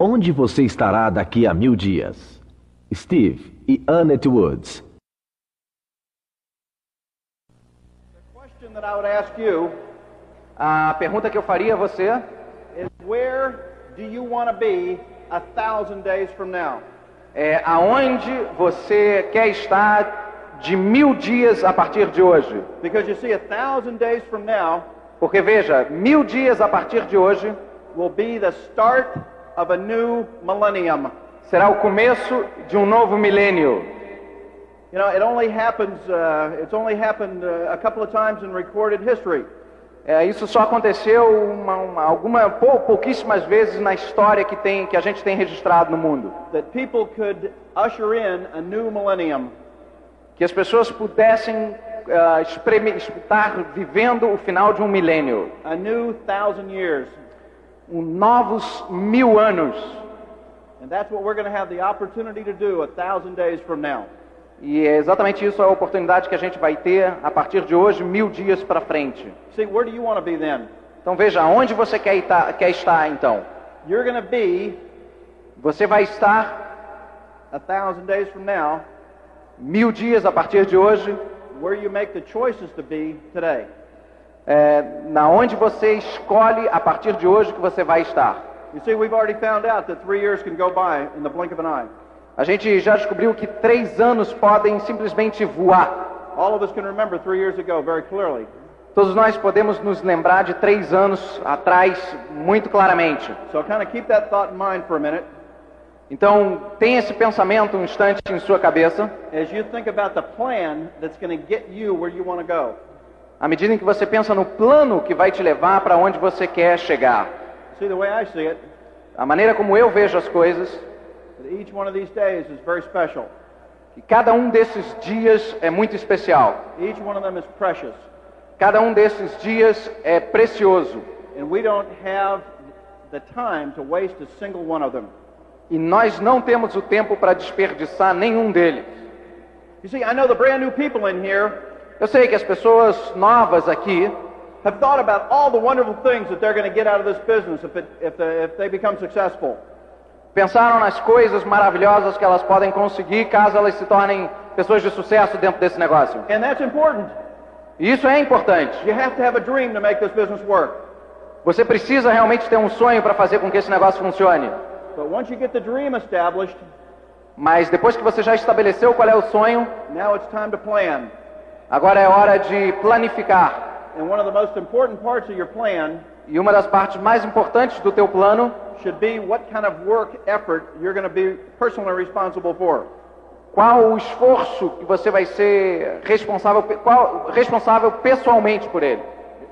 Onde você estará daqui a mil dias? Steve e Annette Woods. question that I would ask you A pergunta que eu faria a você is where do you want to be a thousand days from now? é aonde você quer estar de mil dias a partir de hoje? Because you see, a thousand days from now Porque veja, mil dias a partir de hoje will be the start of a new millennium. será o começo de um novo milênio. You know, it only happens, uh, it's only happened uh, a couple of times in recorded history. É, isso só aconteceu uma, uma, alguma, pou, pouquíssimas vezes na história que, tem, que a gente tem registrado no mundo. that people could usher in a new millennium. Que as pessoas pudessem espreme- estar vivendo o final de um milênio. a new thousand years. Um novos mil anos. And that's what we're going to have the opportunity to do a thousand days from now. E é exatamente isso a oportunidade que a gente vai ter a partir de hoje, mil dias para frente. See, where do you want to be then? Então veja, onde você quer, ita- quer estar então? You're going to be Você vai estar a thousand days from now mil dias a partir de hoje, where you make the choices to be today. É, na onde você escolhe a partir de hoje que você vai estar. You see, we've already found out that three years can go by in the blink of an eye. A gente já descobriu que três anos podem simplesmente voar. All of us can remember three years ago very clearly. Todos nós podemos nos lembrar de três anos atrás muito claramente. So kind of keep that thought in mind for a minute Então, tenha esse pensamento um instante em sua cabeça, as you think about the plan that's going to get you where you want to go. À medida em que você pensa no plano que vai te levar para onde você quer chegar. See, the way I see it, A maneira como eu vejo as coisas, that each one of these days is very special. que cada um desses dias é muito especial. Each one of them is precious. Cada um desses dias é precioso. And we don't have the time to waste a single one of them. E nós não temos o tempo para desperdiçar nenhum deles. You see, I know the brand new people in here Eu sei que as pessoas novas aqui have thought about all the wonderful things that they're going to get out of this business if, it, if, the, if they become successful. pensaram nas coisas maravilhosas que elas podem conseguir caso elas se tornem pessoas de sucesso dentro desse negócio. And that's important. E isso é importante. You have to have a dream to make this business work. Você precisa realmente ter um sonho para fazer com que esse negócio funcione. But once you get the dream established, Mas depois que você já estabeleceu qual é o sonho, now it's time to plan. Agora é hora de planificar. And one of the most important parts of your plan E uma das partes mais importantes do teu plano should be what kind of work effort you're going to be personally responsible for. qual o esforço que você vai ser responsável, qual, responsável pessoalmente por ele.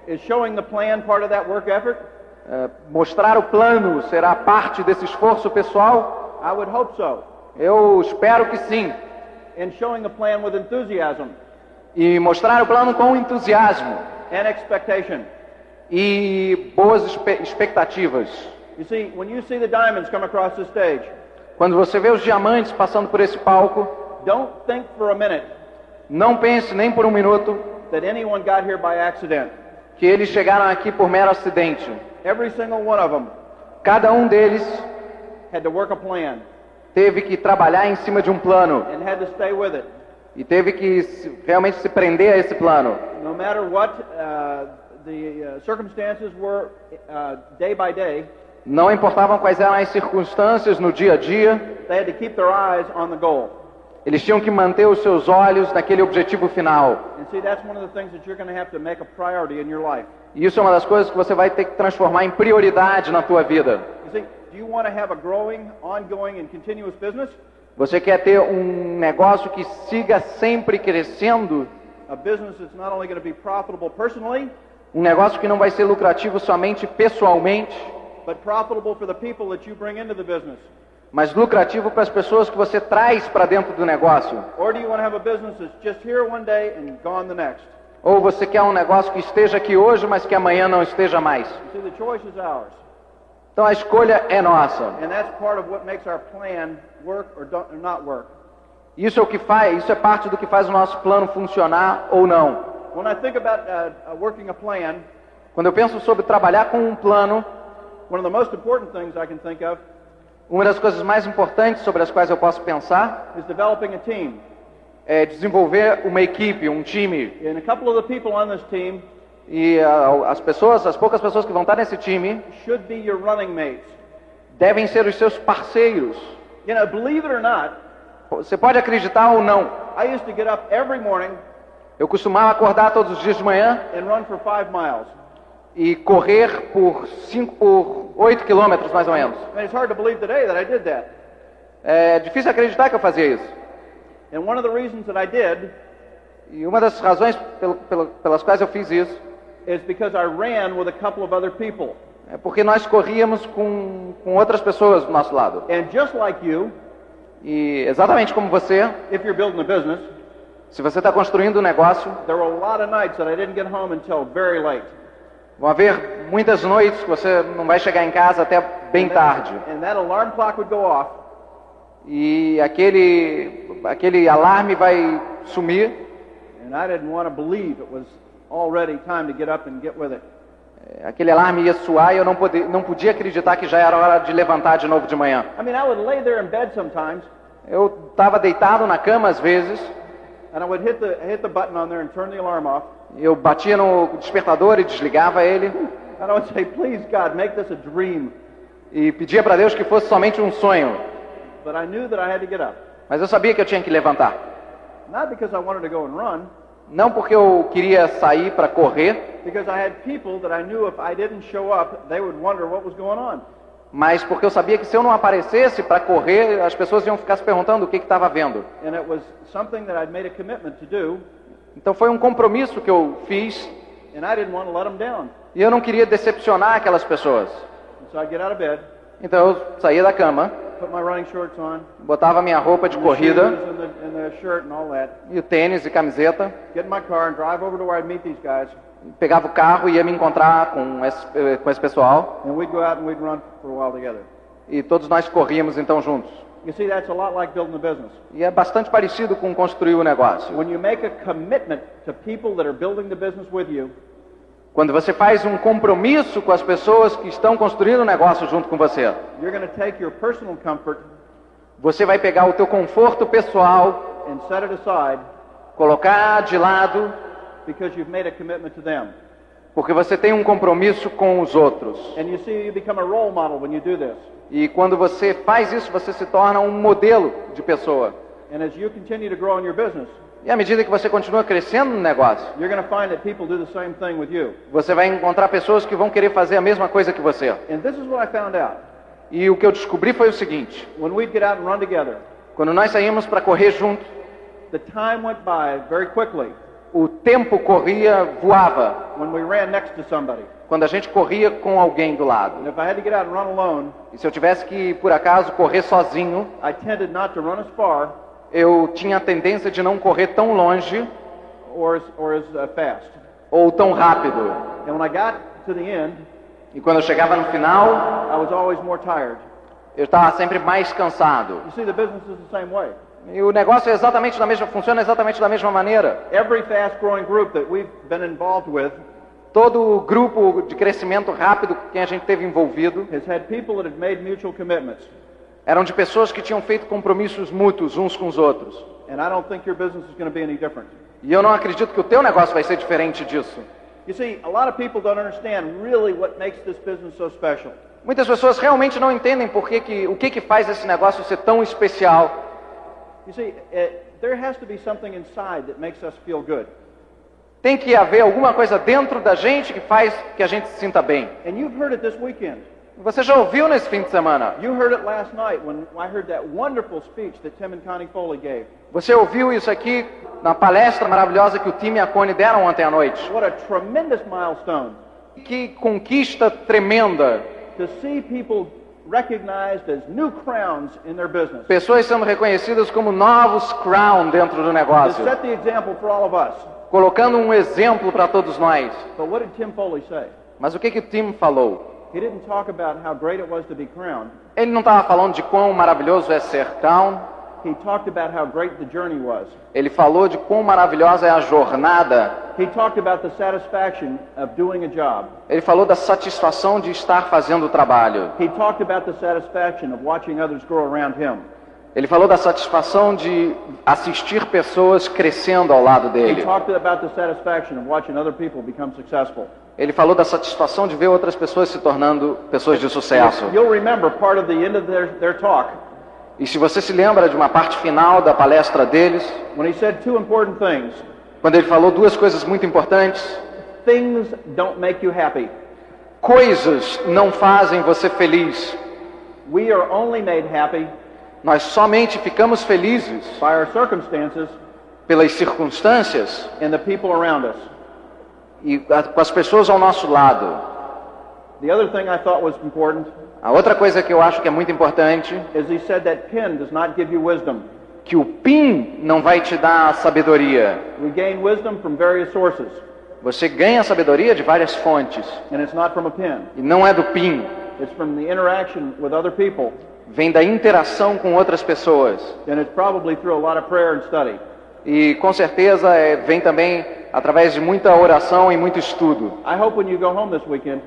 Is showing the plan part of that work effort? É, mostrar o plano será parte desse esforço pessoal? I would hope so. Eu espero que sim. And showing the plan with enthusiasm E mostrar o plano com entusiasmo and expectation. e boas expectativas. You see, when you see the diamonds come across the stage, Quando você vê os diamantes passando por esse palco, don't think for a minute não pense nem por um minuto that anyone got here by accident. que eles chegaram aqui por mero acidente. Every single one of them Cada um deles had to work a plan teve que trabalhar em cima de um plano and had to stay with it. E teve que realmente se prender a esse plano. No matter what uh, the uh, circumstances were uh, day by day, Não importavam quais eram as circunstâncias no dia a dia, they had to keep their eyes on the goal. eles tinham que manter os seus olhos naquele objetivo final. E isso é uma das coisas que você vai ter que transformar em prioridade na tua vida. You see, do you want to have a growing, ongoing, and continuous business? Você quer ter um negócio que siga sempre crescendo, um negócio que não vai ser lucrativo somente pessoalmente, but profitable for the people that you bring into the business? mas lucrativo para as pessoas que você traz para dentro do negócio? Ou você quer um negócio que esteja aqui hoje, mas que amanhã não esteja mais? Então a escolha é nossa. And that's part of what makes our plan work or, don't, or not work. Isso é o que faz, isso é parte do que faz o nosso plano funcionar ou não. When I think about uh, uh, working a plan, Quando eu penso sobre trabalhar com um plano, one of the most important things I can think of Uma das coisas mais importantes sobre as quais eu posso pensar is developing a team. é desenvolver uma equipe, um time. And a couple of the people on this team E ah, as pessoas, as poucas pessoas que vão estar nesse time, should be your running mates. devem ser os seus parceiros. You know, believe it or not, Você pode acreditar ou não. I used to get up every morning Eu costumava acordar todos os dias de manhã and run for five miles. e correr por 5 por 8 quilômetros mais ou menos. It's hard to believe today that I did that. É difícil acreditar que eu fazia isso. And one of the reasons that I did E uma das razões pel- pel- pelas quais eu fiz isso is because I ran with a couple of other people. É porque nós corríamos com, com outras pessoas do nosso lado. And just like you, E exatamente como você, if you're building a business, se você está construindo um negócio, there were a lot of nights that I didn't get home until very late. vão haver muitas noites que você não vai chegar em casa até bem tarde. And that alarm clock would go off, E aquele, aquele alarme vai sumir. and I didn't want to believe it was already time to get up and get with it. Aquele alarme ia soar e eu não, pode, não podia acreditar que já era hora de levantar de novo de manhã. I mean, I would lay there in bed sometimes, Eu estava deitado na cama às vezes, and I would hit the, hit the button on there and turn the alarm off. eu batia no despertador e desligava ele And I would say, please, God, make this a dream. e pedia para Deus que fosse somente um sonho. But I knew that I had to get up. Mas eu sabia que eu tinha que levantar. Not because I wanted to go and run, Não porque eu queria sair para correr, because I had people that I knew if I didn't show up, they would wonder what was going on. mas porque eu sabia que se eu não aparecesse para correr, as pessoas iam ficar se perguntando o que estava vendo. And it was something that I'd made a commitment to do, Então foi um compromisso que eu fiz and I didn't want to let them down. e eu não queria decepcionar aquelas pessoas. And so get out of bed, Então eu saía da cama, put my running shorts on, botava minha roupa de corrida e o tênis e camiseta, pegava o carro e ia me encontrar com esse, eh, com esse pessoal and we'd go out and we'd run for a while together. e todos nós corríamos então juntos. You see, that's a lot like building a business. E é bastante parecido com construir o negócio. When you make a commitment to people that are building the business with you, Quando você faz um compromisso com as pessoas que estão construindo o negócio junto com você, you're going to take your personal comfort você vai pegar o teu conforto pessoal, and set it aside colocar de lado, because you've made a commitment to them. porque você tem um compromisso com os outros. And you see, you become a role model when you do this. E quando você faz isso, você se torna um modelo de pessoa. And as you continue to grow in your business, E à medida que você continua crescendo no negócio, you're going to find that people do the same thing with you. você vai encontrar pessoas que vão querer fazer a mesma coisa que você. And this is what I found out. E o que eu descobri foi o seguinte: When we'd get out and run together, quando nós saímos para correr juntos, the time went by very quickly o tempo corria, voava. when we ran next to somebody. Quando a gente corria com alguém do lado. Alone, E se eu tivesse que, por acaso, correr sozinho, far eu tinha a tendência de não correr tão longe or as, or as uh, fast. ou tão rápido. And when I got to the end, E quando eu chegava no final, eu estava sempre mais cansado. You see, the business is the same way. E o negócio é exatamente da mesma, funciona exatamente da mesma maneira. Every fast-growing group that we've been involved with Todo o grupo de crescimento rápido com quem a gente teve envolvido has had people that have made mutual commitments. eram de pessoas que tinham feito compromissos mútuos uns com os outros. E eu não acredito que o teu negócio vai ser diferente disso. See, really so. Muitas pessoas realmente não entendem por que que, o que, que faz esse negócio ser tão especial. You see, uh, there has to be something inside that makes us feel good. Tem que haver alguma coisa dentro da gente que faz que a gente se sinta bem. And you've heard it this weekend. Você já ouviu nesse fim de semana? You heard it last night when I heard that wonderful speech that Tim and Connie Foley gave. Você ouviu isso aqui na palestra maravilhosa que o Tim e a Connie deram ontem à noite? What a tremendous milestone Que conquista tremenda. to see people recognized as new crowns in their business. Pessoas sendo reconhecidas como novos crown dentro do negócio. Colocando um exemplo para todos nós. But what did Tim Foley say? Mas o que, que Tim falou? He didn't talk about how great it was to be crowned. Ele não estava falando de quão maravilhoso é ser crown. He talked about how great the journey was. Ele falou de quão maravilhosa é a jornada. He talked about the satisfaction of doing a job. Ele falou da satisfação de estar fazendo o trabalho. He talked about the satisfaction of watching others grow around him. Ele falou da satisfação de assistir pessoas crescendo ao lado He dele. talked about the satisfaction of watching other people become successful. Ele falou da satisfação de ver outras pessoas se tornando pessoas de sucesso. You'll remember part of the end of their, their talk E se você se lembra de uma parte final da palestra deles, when he said two important things. quando ele falou duas coisas muito importantes: Things don't make you happy. coisas não fazem você feliz. We are only made happy Nós somente ficamos felizes by our circumstances pelas circunstâncias and the people around us. e com as pessoas ao nosso lado. The other thing I thought was important A outra coisa que eu acho que é muito importante, is he said that pen does not give you wisdom. que o PIN não vai te dar sabedoria. We gain wisdom from various sources, Você ganha sabedoria de várias fontes and it's not from a pen. e não é do PIN. It's from the interaction with other people, Vem da interação com outras pessoas and it's probably through a lot of prayer and study. e com certeza é, vem também através de muita oração e muito estudo. I hope when you go home this weekend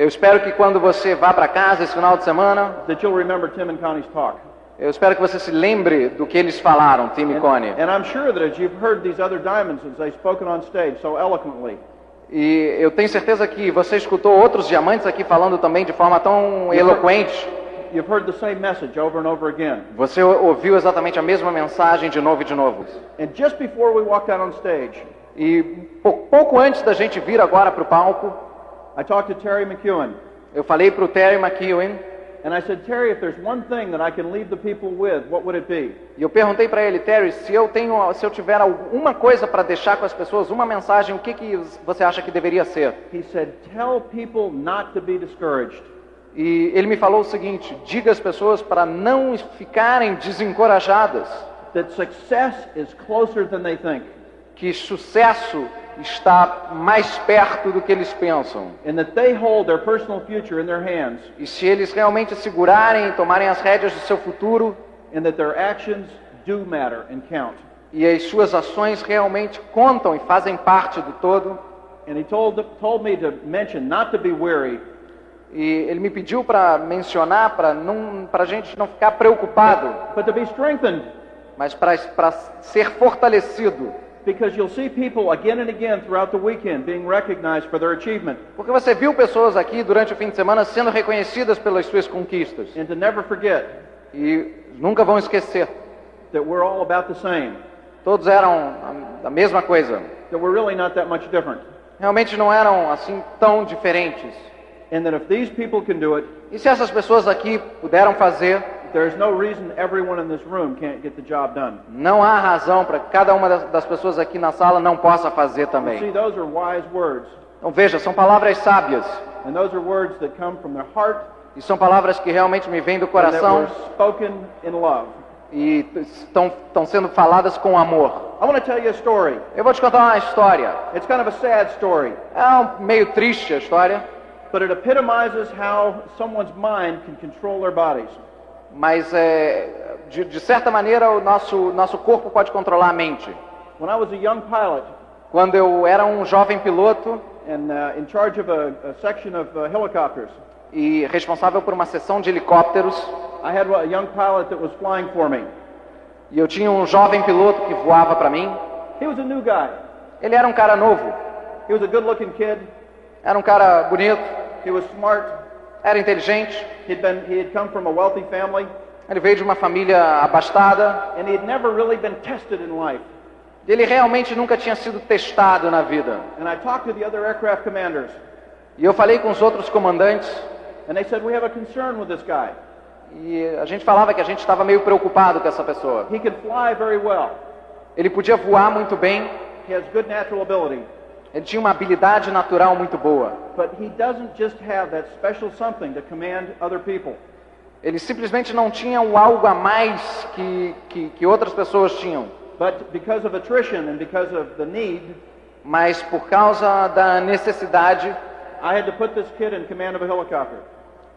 Eu espero que quando você vá para casa esse final de semana, that you'll remember Tim and Connie's talk. eu espero que você se lembre do que eles falaram, Tim e And, Connie. and I'm sure that as you've heard these other diamonds as they've spoken on stage so eloquently, E eu tenho certeza que você escutou outros diamantes aqui falando também de forma tão eloquente. you've heard the same message over and over again. Você ouviu exatamente a mesma mensagem de novo e de novo. And just before we walked out on stage, E pou- pouco antes da gente vir agora para o palco, I talked to Terry McEwen, eu falei para o Terry McEwen and I said, Terry, if there's one thing that I can leave the people with, what would it be? e eu perguntei para ele, Terry, se eu tenho, se eu tiver alguma coisa para deixar com as pessoas, uma mensagem, o que que você acha que deveria ser? He said, Tell people not to be discouraged. E ele me falou o seguinte: diga às pessoas para não ficarem desencorajadas, That success is closer than they think, que sucesso está mais perto do que eles pensam. hands, E se eles realmente segurarem e tomarem as rédeas do seu futuro, and that their actions do matter and count. e as suas ações realmente contam e fazem parte do todo. Told, told mention weary, E ele me pediu para mencionar, para não, para a gente não ficar preocupado, but to be strengthened, mas para ser fortalecido. Because you'll see people again and again throughout the weekend being recognized for their achievement, Porque você viu pessoas aqui durante o fim de semana sendo reconhecidas pelas suas conquistas. and to never forget E nunca vão esquecer. that we're all about the same, Todos eram a, mesma coisa. that we're really not that much different, Realmente não eram assim tão diferentes. and that if these people can do it, E se essas pessoas aqui puderam fazer, there's no reason everyone in this room can't get the job done. não há razão para que cada uma das, pessoas aqui na sala não possa fazer You see, também. those are wise words, Então veja, são palavras sábias. and those are words that come from their heart E são palavras que realmente me vêm do and that coração were spoken in love. e estão, estão sendo faladas com amor. I want to tell you a story. Eu vou te contar uma história. It's kind of a sad story, É um, meio triste a história, but it epitomizes how someone's mind can control their bodies. Mas é, de, de certa maneira o nosso, nosso corpo pode controlar a mente. When I was a young pilot Quando eu era um jovem piloto and uh, in charge of a, a section of uh, helicopters, e responsável por uma seção de helicópteros, I had a young pilot that was flying for me. e eu tinha um jovem piloto que voava para mim. He was a new guy. Ele era um cara novo, He was a good-looking kid. era um cara bonito, He was smart. Era inteligente, been he had come from a wealthy family, ele veio de uma família abastada, and he had never really been tested in life. e ele realmente nunca tinha sido testado na vida. And I talked to the other aircraft commanders, E eu falei com os outros comandantes, and they said we have a concern with this guy. e a gente falava que a gente estava meio preocupado com essa pessoa. He can fly very well. Ele podia voar muito bem, He has good natural ability, ele tinha uma habilidade natural muito boa. but he doesn't just have that special something to command other people. Ele simplesmente não tinha o algo a mais que, que, que outras pessoas tinham. But because of attrition and because of the need, Mas por causa da necessidade, I had to put this kid in command of a helicopter.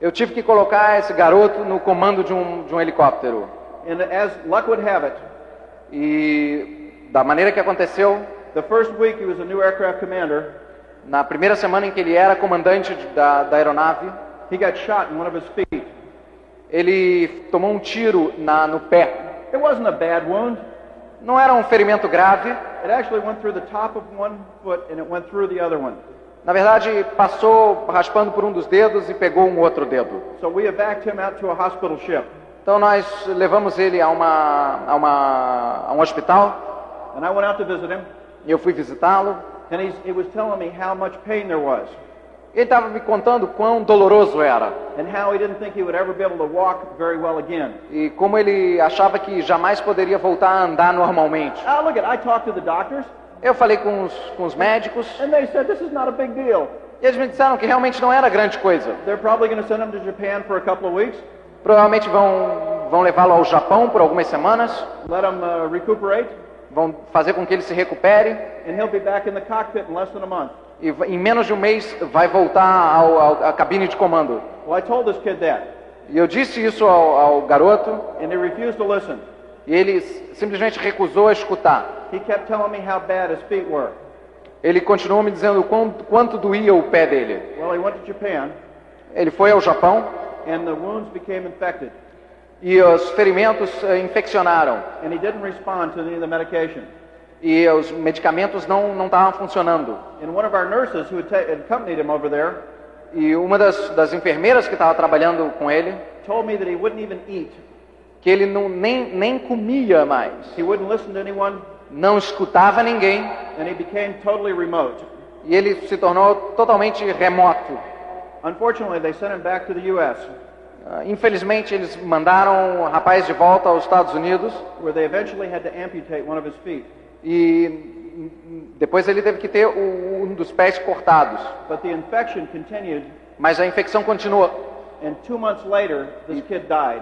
eu tive que colocar esse garoto no comando de um, de um helicóptero. And as luck would have it, E da maneira que aconteceu, the first week he was a new aircraft commander, na primeira semana em que ele era comandante da, da aeronave, he got shot in one of his feet. ele tomou um tiro na, no pé. It wasn't a bad wound. Não era um ferimento grave, It actually went through the top of one foot and it went through the other one. na verdade passou raspando por um dos dedos e pegou um outro dedo. So we evacuated him out to a hospital ship. Então nós levamos ele a, uma, a, uma, a um hospital And I went out to visit him, e eu fui visitá-lo. and he's, he was telling me how much pain there was, Ele estava me contando quão doloroso era and how he didn't think he would ever be able to walk very well again. e como ele achava que jamais poderia voltar a andar normalmente. Ah, look at I talked to the doctors, Eu falei com os, com os médicos and they said this is not a big deal. e eles me disseram que realmente não era grande coisa. They're probably going to send him to Japan for a couple of weeks, Provavelmente vão, vão levá-lo ao Japão por algumas semanas, let him uh, recuperate, vão fazer com que ele se recupere and he'll be back in the cockpit in less than a month. e em menos de um mês vai voltar ao, ao, à cabine de comando. Well, I told this kid that, E eu disse isso ao, ao garoto and he refused to listen. e ele simplesmente recusou a escutar. Ele continuou me dizendo o quanto, quanto doía o pé dele. Well, he went to Japan, Ele foi ao Japão and the wounds became infected, e os ferimentos eh, infeccionaram and he didn't respond to any of the medication. e os medicamentos não não estavam funcionando. And one of our nurses who had, accompanied him over there E uma das, das enfermeiras que estava trabalhando com ele, told me that he wouldn't even eat. que ele não, nem, nem comia mais, He wouldn't listen to anyone, não escutava ninguém and he became totally remote. e ele se tornou totalmente remoto. Unfortunately, they sent him back to the U.S., Infelizmente, eles mandaram o rapaz de volta aos Estados Unidos where they eventually had to amputate one of his feet. e depois ele teve que ter um dos pés cortados. But the infection continued, Mas a infecção continuou. and two months later, this kid died.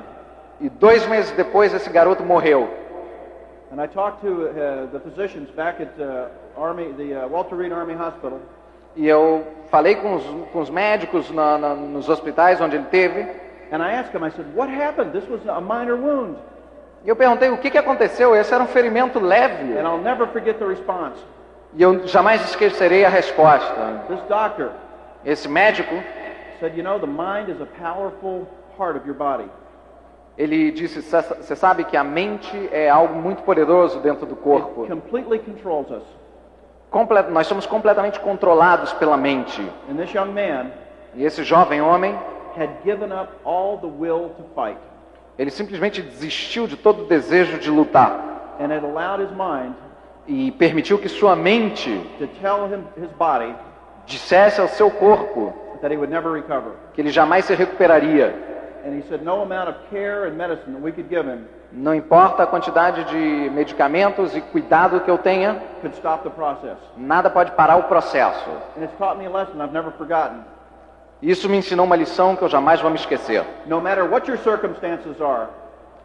E dois meses depois, esse garoto morreu. And I talked to uh, the physicians back at uh, Army, the uh, Walter Reed Army Hospital, E eu falei com os, com os médicos na- na- nos hospitais onde ele teve. And I asked him, I said, what happened? This was a minor wound. E eu perguntei o que, que aconteceu. Esse era um ferimento leve. And I'll never forget the response. E eu jamais esquecerei a resposta. This doctor Esse médico, said, you know, the mind is a powerful part of your body. ele disse: Você sabe que a mente é algo muito poderoso dentro do corpo. It completely controls us. Comple- nós somos completamente controlados pela mente. And this young man E esse jovem homem, had given up all the will to fight ele simplesmente desistiu de todo o desejo de lutar and had allowed his mind e permitiu que sua mente to tell him his body dissesse ao seu corpo that he would never recover. que ele jamais se recuperaria. And he said no amount of care and medicine that we could give him Não importa a quantidade de medicamentos e cuidado que eu tenha, could stop the process. nada pode parar o processo. Isso me ensinou uma lição que eu jamais vou me esquecer. No matter what your circumstances are,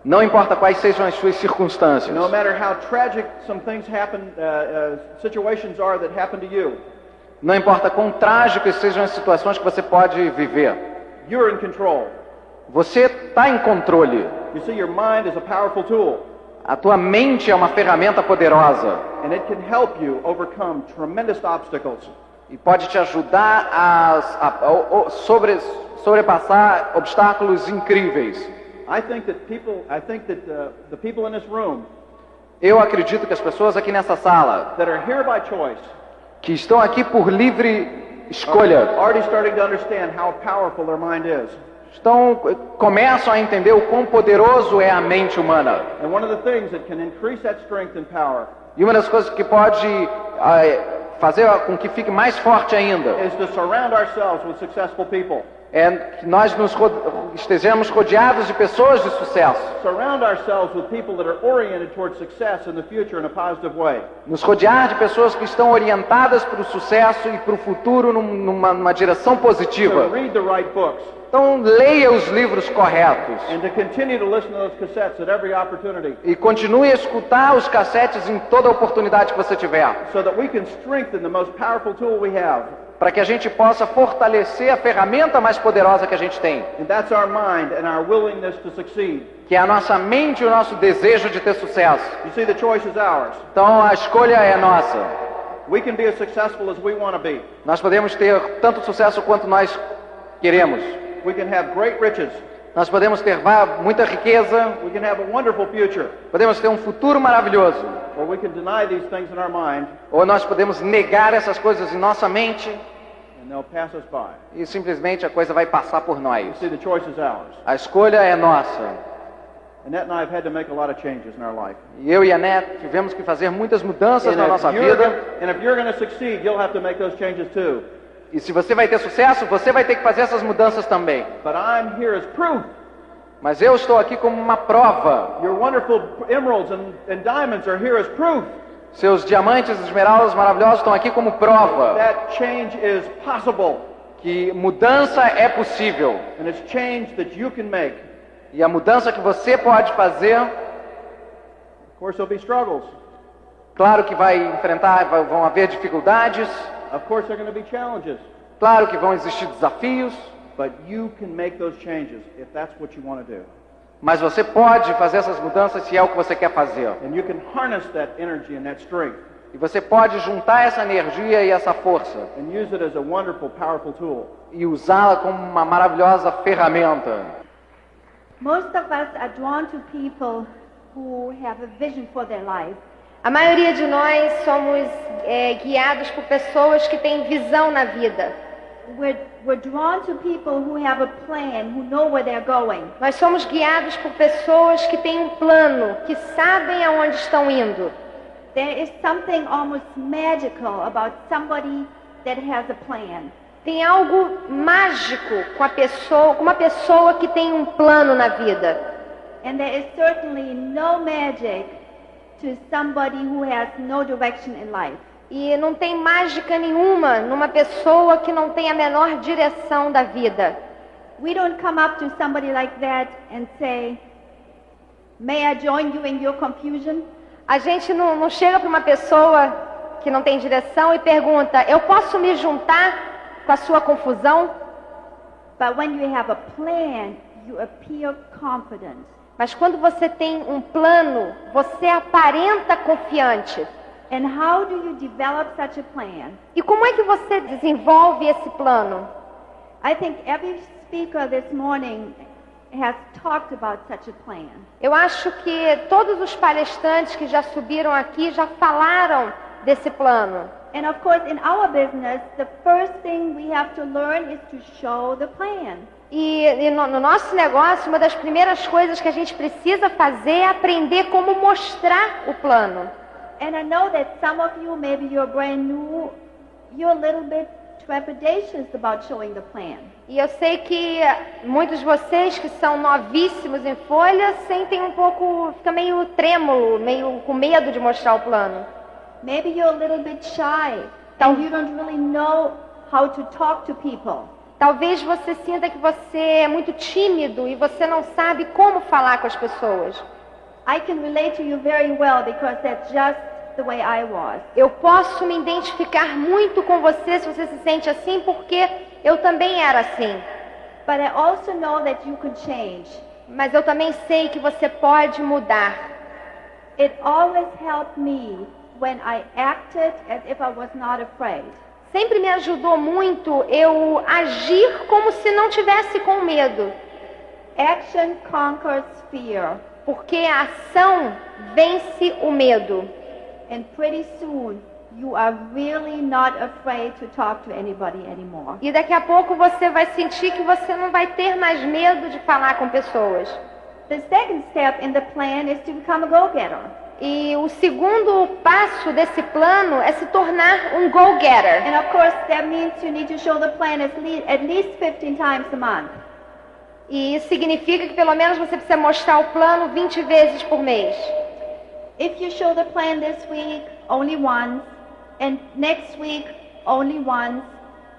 Não importa quais sejam as suas circunstâncias, no matter how tragic some things happen, uh, uh, situations are that happen to you, não importa quão trágicas sejam as situações que você pode viver, you're in control. você está em controle. You see, your mind is a powerful tool, A tua mente é uma ferramenta poderosa and it can help you overcome tremendous obstacles. E pode te ajudar a, a- a- a- sobre, sobrepassar obstáculos incríveis. People, that uh, room Eu acredito que as pessoas aqui nessa sala, that are here by choice que estão aqui por livre escolha, estão começam a entender o quão poderoso é a mente humana. Power E uma das coisas que pode ah, fazer com que fique mais forte ainda is to surround ourselves with successful people. é que nós nos ro estejamos rodeados de pessoas de sucesso. Surround ourselves with people that are oriented towards success in the future in a positive way. Nos rodear de pessoas que estão orientadas para o sucesso e para o futuro num- numa, numa direção positiva. read the right books Então leia os livros corretos and to continue to listen to those cassettes at every opportunity e continue a escutar os cassetes em toda oportunidade que você tiver, so that we can strengthen the most powerful tool we have, para que a gente possa fortalecer a ferramenta mais poderosa que a gente tem, And that's our mind and our willingness to succeed. que é a nossa mente e o nosso desejo de ter sucesso. You see, the choice is ours. Então a escolha é nossa. We can be as successful as we want to be. Nós podemos ter tanto sucesso quanto nós queremos. We can have great riches. Nós podemos ter muita riqueza, We can have a wonderful future. podemos ter um futuro maravilhoso, Or we can deny these things in our mind ou nós podemos negar essas coisas em nossa mente and they'll pass us by. e simplesmente a coisa vai passar por nós. See, the choice is ours. A escolha é nossa. Annette and I have had to make a lot of changes in our life. E eu e a Net tivemos que fazer muitas mudanças And na nossa vida. gonna- and if you're going to succeed, you'll have to make those changes too. E se você vai ter sucesso, você vai ter que fazer essas mudanças também. But I'm here as proof. Mas eu estou aqui como uma prova. Your wonderful emeralds and, and diamonds are here as proof Seus diamantes, esmeraldas maravilhosos estão aqui como prova that change is possible. que mudança é possível. And it's change that you can make. E a mudança que você pode fazer, Of course, there'll be struggles. claro que vai enfrentar, vão haver dificuldades, Of course, there are going to be challenges. claro que vão existir desafios, But you can make those changes if that's what you want to do. mas você pode fazer essas mudanças se é o que você quer fazer. And you can harness that energy and that strength E você pode juntar essa energia e essa força and use it as a wonderful, powerful tool. e usá-la como uma maravilhosa ferramenta. Most of us are drawn to people who have a vision for their life. A maioria de nós somos é, guiados por pessoas que têm visão na vida. We're, we're drawn to people who have a plan, who know where they're going. Nós somos guiados por pessoas que têm um plano, que sabem aonde estão indo. There is something almost magical about somebody that has a plan. Tem algo mágico com a pessoa, com uma pessoa que tem um plano na vida. And there is certainly no magic to somebody who has no direction in life. E não tem mágica nenhuma numa pessoa que não tem a menor direção da vida. We don't come up to somebody like that and say, May I join you in your confusion? A gente não, não chega para uma pessoa que não tem direção e pergunta: Eu posso me juntar com a sua confusão? But when you have a plan, you appear confident. Mas quando você tem um plano, você aparenta confiante. And how do you develop such a plan? E como é que você desenvolve esse plano? I think every speaker this morning has talked about such a plan. Eu acho que todos os palestrantes que já subiram aqui já falaram desse plano. And of course, in our business, the first thing we have to learn is to show the plan. E, e no, no nosso negócio, uma das primeiras coisas que a gente precisa fazer é aprender como mostrar o plano. And I know that some of you, maybe you're brand new, you're a little bit trepidatious about showing the plan. E eu sei que muitos de vocês que são novíssimos em folha sentem um pouco, fica meio trêmulo, meio com medo de mostrar o plano. Maybe you're a little bit shy Então- and you don't really know how to talk to people. Talvez você sinta que você é muito tímido e você não sabe como falar com as pessoas. I can relate to you very well because that's just the way I was. Eu posso me identificar muito com você se você se sente assim, porque eu também era assim. But I also know that you can change. Mas eu também sei que você pode mudar. It always helped me when I acted as if I was not afraid. Sempre me ajudou muito eu agir como se não tivesse com medo, Action conquers fear, porque a ação vence o medo. and pretty soon you are really not afraid to talk to anybody anymore. E daqui a pouco você vai sentir que você não vai ter mais medo de falar com pessoas. The second step in the plan is to become a go-getter. E o segundo passo desse plano é se tornar um go-getter. And of course, that means you need to show the plan at least, at least 15 times a month. E isso significa que pelo menos você precisa mostrar o plano 20 vezes por mês. If you show the plan this week only once, and next week only once,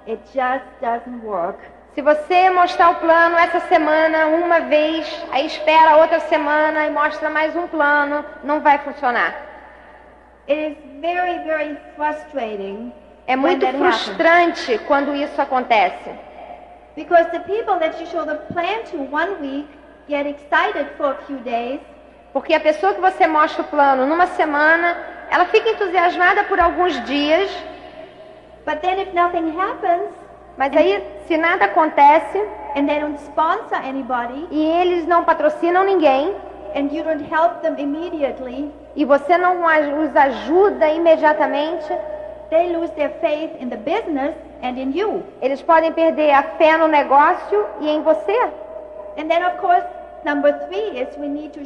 it just doesn't work. Se você mostrar o plano essa semana uma vez, aí espera outra semana e mostra mais um plano, não vai funcionar. It is very, very frustrating É when muito that happens. frustrante quando isso acontece. Because the people that you show the plan to one week get excited for a few days, Porque a pessoa que você mostra o plano numa semana, ela fica entusiasmada por alguns dias, but then if nothing happens mas aí, se nada acontece and they don't sponsor anybody e eles não patrocinam ninguém, and you don't help them immediately, e você não os ajuda imediatamente, they lose their faith in the business and in you. eles podem perder a fé no negócio e em você. And then of course, number three is we need to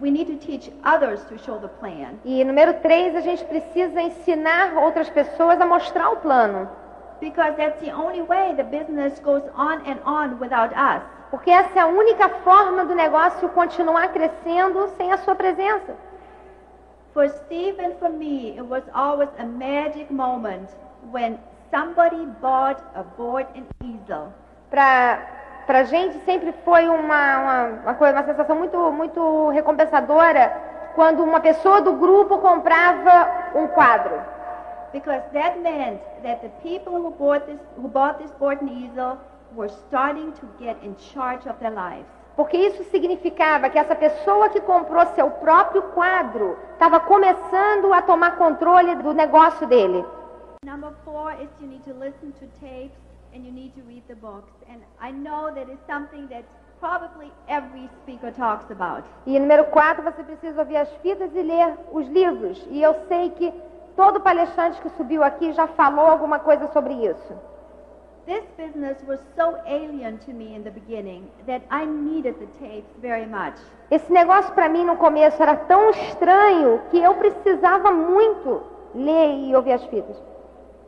we need to teach others to show the plan. E número três, a gente precisa ensinar outras pessoas a mostrar o plano. Because that's the only way the business goes on and on without us. Porque essa é a única forma do negócio continuar crescendo sem a sua presença. For Steve and for me, it was always a magic moment when somebody bought a board and easel. Pra, pra gente sempre foi uma, uma, uma, coisa, uma sensação muito, muito recompensadora quando uma pessoa do grupo comprava um quadro. Because that meant that the people who bought this, who bought this board and easel were starting to get in charge of their lives. Porque isso significava que essa pessoa que comprou seu próprio quadro estava começando a tomar controle do negócio dele. Number four is you need to listen to tapes and you need to read the books. And I know that is something that probably every speaker talks about. E número quatro, você precisa ouvir as fitas e ler os livros. E eu sei que todo palestrante que subiu aqui já falou alguma coisa sobre isso. This business was so alien to me in the beginning that I needed the tapes very much. Esse negócio para mim no começo era tão estranho que eu precisava muito ler e ouvir as fitas.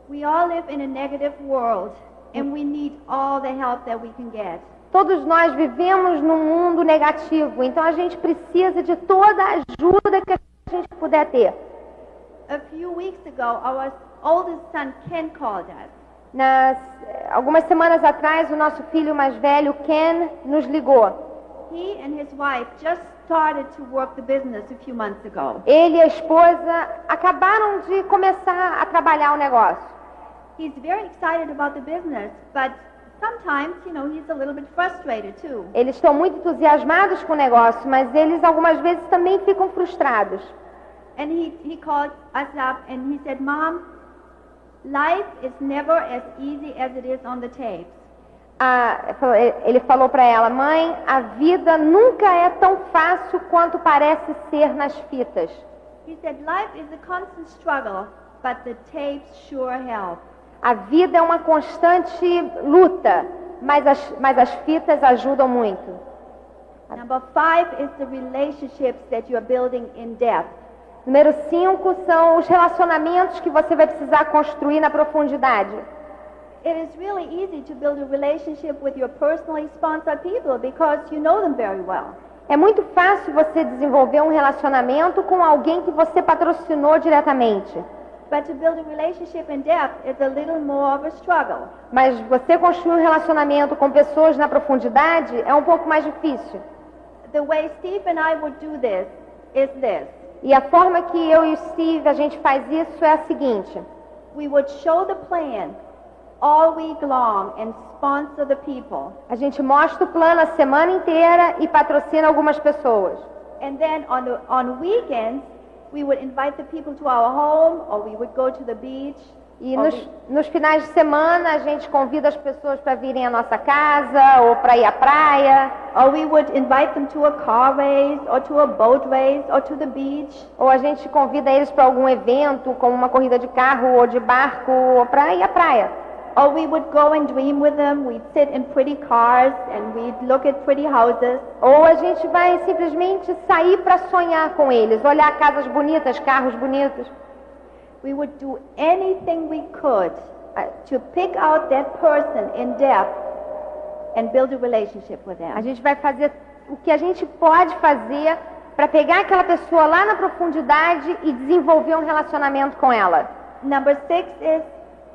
We all live in a negative world and we need all the help that we can get. Todos nós vivemos num mundo negativo, então a gente precisa de toda a ajuda que a gente puder ter. A few weeks ago, our oldest son Ken called us. Nas, algumas semanas atrás, o nosso filho mais velho, Ken, nos ligou. He and his wife just started to work the business a few months ago. Ele e a esposa acabaram de começar a trabalhar o negócio. He's very excited about the business, but sometimes, you know, he's a little bit frustrated too. Eles estão muito entusiasmados com o negócio, mas eles algumas vezes também ficam frustrados. And he, he called us up and he said, Mom, life is never as easy as it is on the tapes. A- ele falou para ela, mãe, a vida nunca é tão fácil quanto parece ser nas fitas. He said, Life is a constant struggle, but the tapes sure help. A vida é uma constante luta, mas as, mas as fitas ajudam muito. Number five is the relationships that you are building in depth. Número 5 são os relacionamentos que você vai precisar construir na profundidade. It is really easy to build a relationship with your personally sponsored people because you know them very well. É muito fácil você desenvolver um relacionamento com alguém que você patrocinou diretamente. But to build a relationship in depth is a little more of a struggle. Mas você construir um relacionamento com pessoas na profundidade é um pouco mais difícil. The way Steve and I would do this is this. E a forma que eu e o Steve a gente faz isso é a seguinte: We would show the plan all week long and sponsor the people. a gente mostra o plano a semana inteira e patrocina algumas pessoas. And then on, the, on weekends, we would invite the people to our home or we would go to the beach. E nos, nos finais de semana a gente convida as pessoas para virem à nossa casa ou para ir à praia. Or we would invite them to a car race or to a boat race or to the beach. Ou a gente convida eles para algum evento, como uma corrida de carro ou de barco, ou para ir à praia. Or we would go and dream with them. We'd sit in pretty cars and we'd look at pretty houses. Ou a gente vai simplesmente sair para sonhar com eles, olhar casas bonitas, carros bonitos. We would do anything we could uh, to pick out that person in depth and build a relationship with A them. gente vai fazer o que a gente pode fazer para pegar aquela pessoa lá na profundidade e desenvolver um relacionamento com ela. Number six is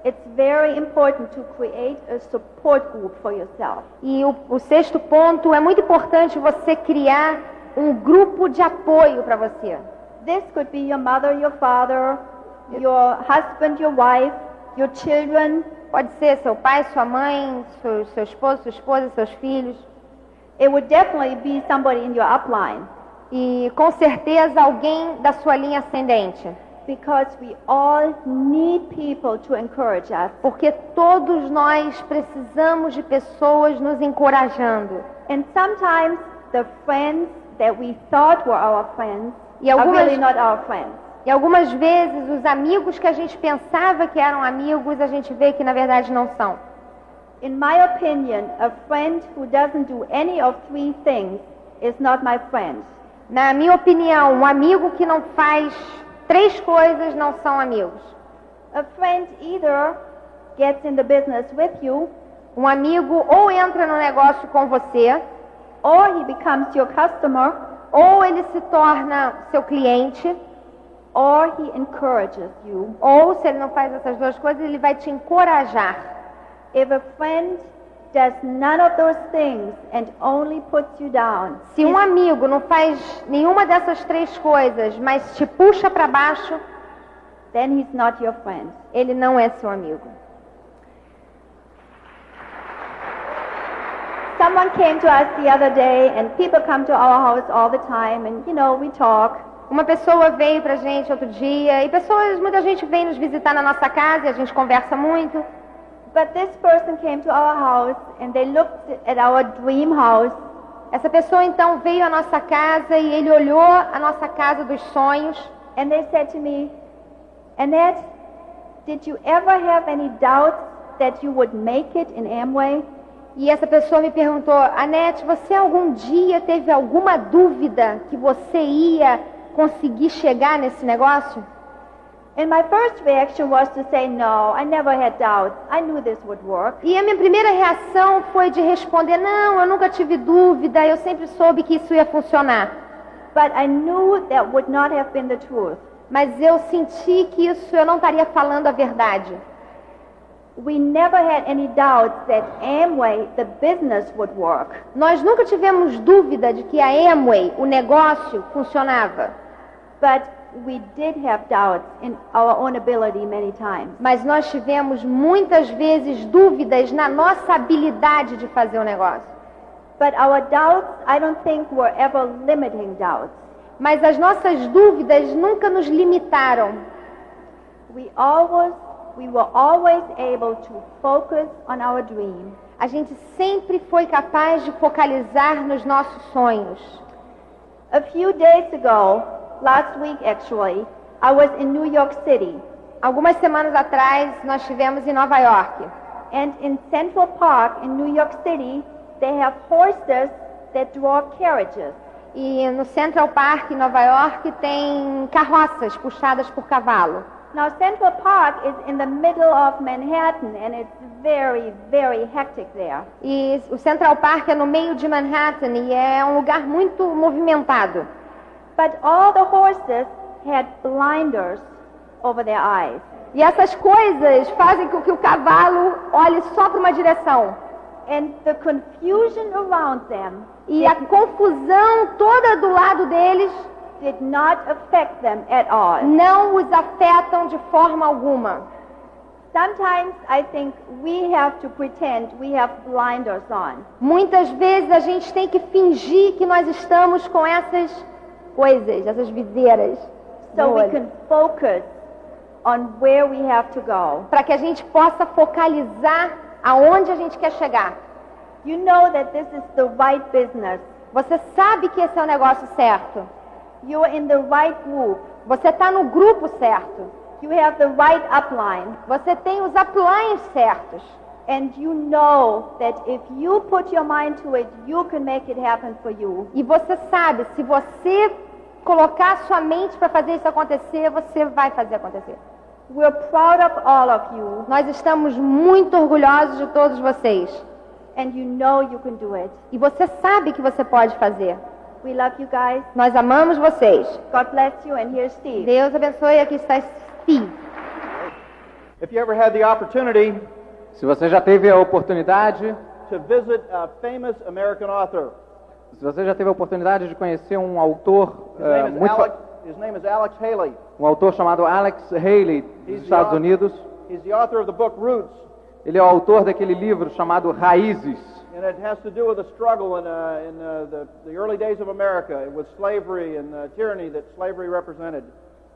it's very important to create a support group for yourself. E o, o sexto ponto é muito importante você criar um grupo de apoio para você. This could be your mother, your father, your husband, your wife, your children. Pode ser seu pai, sua mãe, seu, seu esposo, sua esposa, seus filhos. It would definitely be somebody in your upline E com certeza alguém da sua linha ascendente. because we all need people to encourage us. Porque todos nós precisamos de pessoas nos encorajando. And sometimes the friends that we thought were our friends E are algumas- really not our friends. E algumas vezes os amigos que a gente pensava que eram amigos, a gente vê que na verdade não são. In my opinion, a friend who doesn't do any of three things is not my friend. Na minha opinião, um amigo que não faz três coisas não são amigos. A friend either gets in the business with you Um amigo ou entra no negócio com você, or he becomes your customer ou ele se torna seu cliente, or he encourages you. ou se ele não faz essas duas coisas, ele vai te encorajar. If a friend does none of those things and only puts you down, Se um amigo não faz nenhuma dessas três coisas, mas te puxa para baixo, then he's not your friend. ele não é seu amigo. Someone came to us the other day, and people come to our house all the time, and you know, we talk. Uma pessoa veio pra gente outro dia, e pessoas, muita gente vem nos visitar na nossa casa e a gente conversa muito. But this person came to our house, and they looked at our dream house, Essa pessoa então veio à nossa casa e ele olhou a nossa casa dos sonhos and they said to me, Annette, did you ever have any doubts that you would make it in Amway? e essa pessoa me perguntou: Anete, você algum dia teve alguma dúvida que você ia conseguir chegar nesse negócio? And my first reaction was to say, No, I never had doubts. I knew this would work. E a minha primeira reação foi de responder: Não, eu nunca tive dúvida, eu sempre soube que isso ia funcionar. But I knew that would not have been the truth. Mas eu senti que isso eu não estaria falando a verdade. We never had any doubts that Amway, the business, would work. Nós nunca tivemos dúvida de que a Amway, o negócio, funcionava. But we did have doubts in our own ability many times. Mas nós tivemos muitas vezes dúvidas na nossa habilidade de fazer o negócio. But our doubts, I don't think, were ever limiting doubts. Mas as nossas dúvidas nunca nos limitaram. We always, we were always able to focus on our dream. A gente sempre foi capaz de focalizar nos nossos sonhos. A few days ago, last week actually, I was in New York City, Algumas semanas atrás, nós estivemos em Nova York. and in Central Park in New York City, they have horses that draw carriages. E no Central Park, em Nova York, tem carroças puxadas por cavalo. Now, Central Park is in the middle of Manhattan, and it's very, very hectic there. E o Central Park é no meio de Manhattan e é um lugar muito movimentado. But all the horses had blinders over their eyes. E essas coisas fazem com que o cavalo olhe só para uma direção. And the confusion around them E a confusão toda do lado deles did not affect them at all. não os afetam de forma alguma. Sometimes I think we have to pretend we have blinders on. Muitas vezes a gente tem que fingir que nós estamos com essas coisas, essas viseiras, so we can focus on where we have to go. para que a gente possa focalizar aonde a gente quer chegar. You know that this is the right business. Você sabe que esse é o negócio certo. You're in the right group. Você está no grupo certo. You have the right upline. Você tem os uplines certos. And you know that if you put your mind to it, you can make it happen for you. E você sabe, se você colocar sua mente para fazer isso acontecer, você vai fazer acontecer. We're proud of all of you, Nós estamos muito orgulhosos de todos vocês. and you know you can do it. E você sabe que você pode fazer. We love you guys. Nós amamos vocês. God bless you, and here's Steve. Deus abençoe. Aqui está Steve. If you ever had the opportunity Se você já teve a oportunidade, to visit a famous American author, se você já teve a oportunidade de conhecer um autor his name, is muito fa- Alex, his name is Alex Haley. um autor chamado Alex Haley dos He's Estados Unidos, He's the author of the book Roots, Ele é o autor daquele livro chamado Raízes. and it has to do with the struggle in, uh, in uh, the, the early days of America with slavery and the tyranny that slavery represented.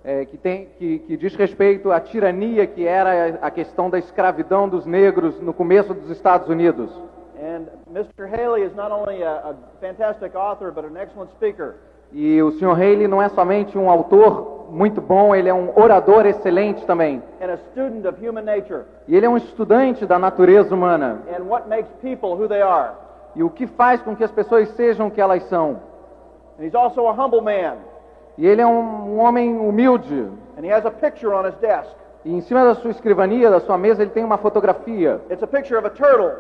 é, que, tem, que, que diz respeito à tirania que era a questão da escravidão dos negros no começo dos Estados Unidos. And Mr. Haley is not only a, a fantastic author, but an excellent speaker. E o Sr. Haley não é somente um autor muito bom, ele é um orador excelente também. and a student of human nature E ele é um estudante da natureza humana. and what makes people who they are. E o que faz com que as pessoas sejam o que elas são. And he's also a humble man, E ele é um, homem humilde. and he has a picture on his desk. E em cima da sua escrivania, da sua mesa, ele tem uma fotografia. It's a picture of a turtle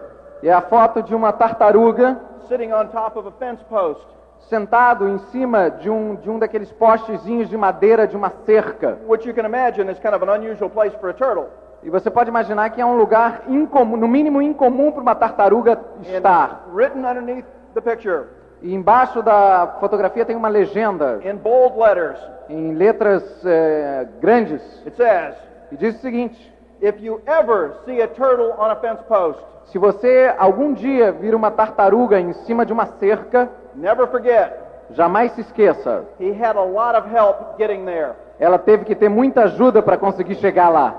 É a foto de uma tartaruga sitting on top of a fence post, sentado em cima de um, de um daqueles postezinhos de madeira de uma cerca. which you can imagine is kind of an unusual place for a turtle. E você pode imaginar que é um lugar incomum, no mínimo incomum para uma tartaruga estar. And written underneath the picture E embaixo da fotografia tem uma legenda in bold letters, em letras eh, grandes it says, e diz o seguinte: If you ever see a turtle on a fence post, se você algum dia vir uma tartaruga em cima de uma cerca, never forget, jamais se esqueça. he had a lot of help getting there. Ela teve que ter muita ajuda para conseguir chegar lá.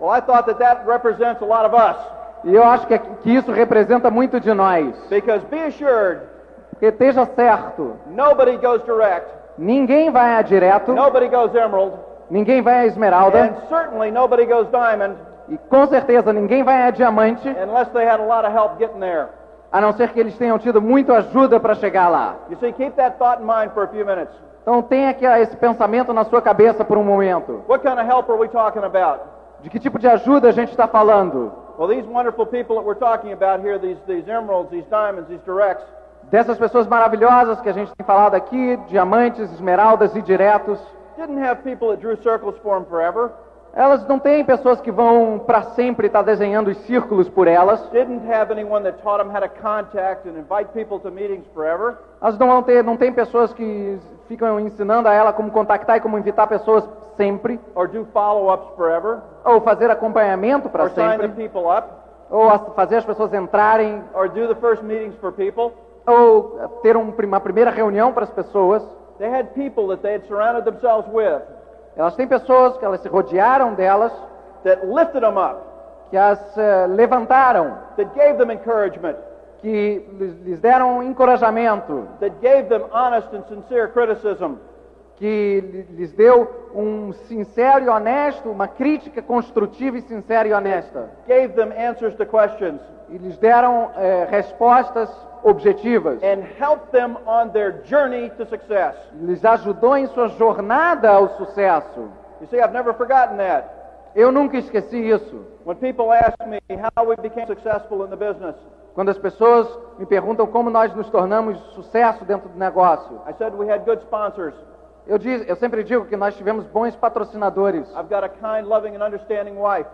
Well, I thought that that represents a lot of us, E eu acho que, que isso representa muito de nós. because be assured, Porque esteja certo, nobody goes direct, ninguém vai a direto, nobody goes emerald, ninguém vai a esmeralda, and certainly nobody goes diamond e com certeza ninguém vai a diamante, unless they had a lot of help getting there. A não ser que eles tenham tido muita ajuda para chegar lá. You see, keep that thought in mind for a few minutes. Então tenha aqui esse pensamento na sua cabeça por um momento. What kind of help are we talking about? De que tipo de ajuda a gente está falando? Well, these wonderful people that we're talking about here, these, these emeralds, these diamonds, these directs, Dessas pessoas maravilhosas que a gente tem falado aqui, diamantes, esmeraldas e diretos, didn't have people that drew circles for them forever, elas não têm pessoas que vão para sempre estar desenhando os círculos por elas. Elas não vão ter, não tem pessoas que ficam ensinando a ela como contactar e como invitar pessoas sempre, or do follow-ups forever, ou fazer acompanhamento para sempre, up, ou fazer as pessoas entrarem, or do the first meetings for people. ou ter um, uma primeira reunião para as pessoas. They had people that they had surrounded themselves with Elas têm pessoas que elas se rodearam delas, that lifted them up, que as eh, levantaram, that gave them encouragement, que lhes deram encorajamento, that gave them honest and sincere criticism, que lhe- lhes deu um sincero e honesto, uma crítica construtiva e sincera e honesta, gave them answers to questions, e lhes deram eh, respostas objetivas, and helped them on their journey to success. lhes ajudou em sua jornada ao sucesso. You see, I've never forgotten that. Eu nunca esqueci isso. When people ask me how we became successful in the business, Quando as pessoas me perguntam como nós nos tornamos sucesso dentro do negócio, I said we had good sponsors. eu, diz, eu sempre digo que nós tivemos bons patrocinadores. I've got a kind, loving, and understanding wife.